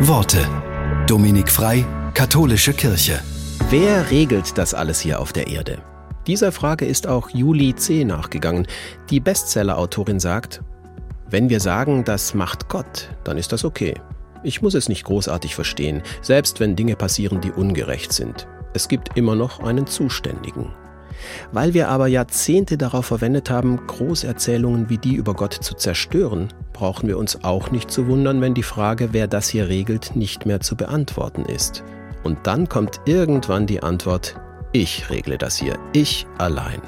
Worte. Dominik Frei, Katholische Kirche. Wer regelt das alles hier auf der Erde? Dieser Frage ist auch Julie C. nachgegangen. Die Bestseller-Autorin sagt, wenn wir sagen, das macht Gott, dann ist das okay. Ich muss es nicht großartig verstehen, selbst wenn Dinge passieren, die ungerecht sind. Es gibt immer noch einen Zuständigen. Weil wir aber Jahrzehnte darauf verwendet haben, Großerzählungen wie die über Gott zu zerstören, brauchen wir uns auch nicht zu wundern, wenn die Frage, wer das hier regelt, nicht mehr zu beantworten ist. Und dann kommt irgendwann die Antwort, ich regle das hier, ich allein.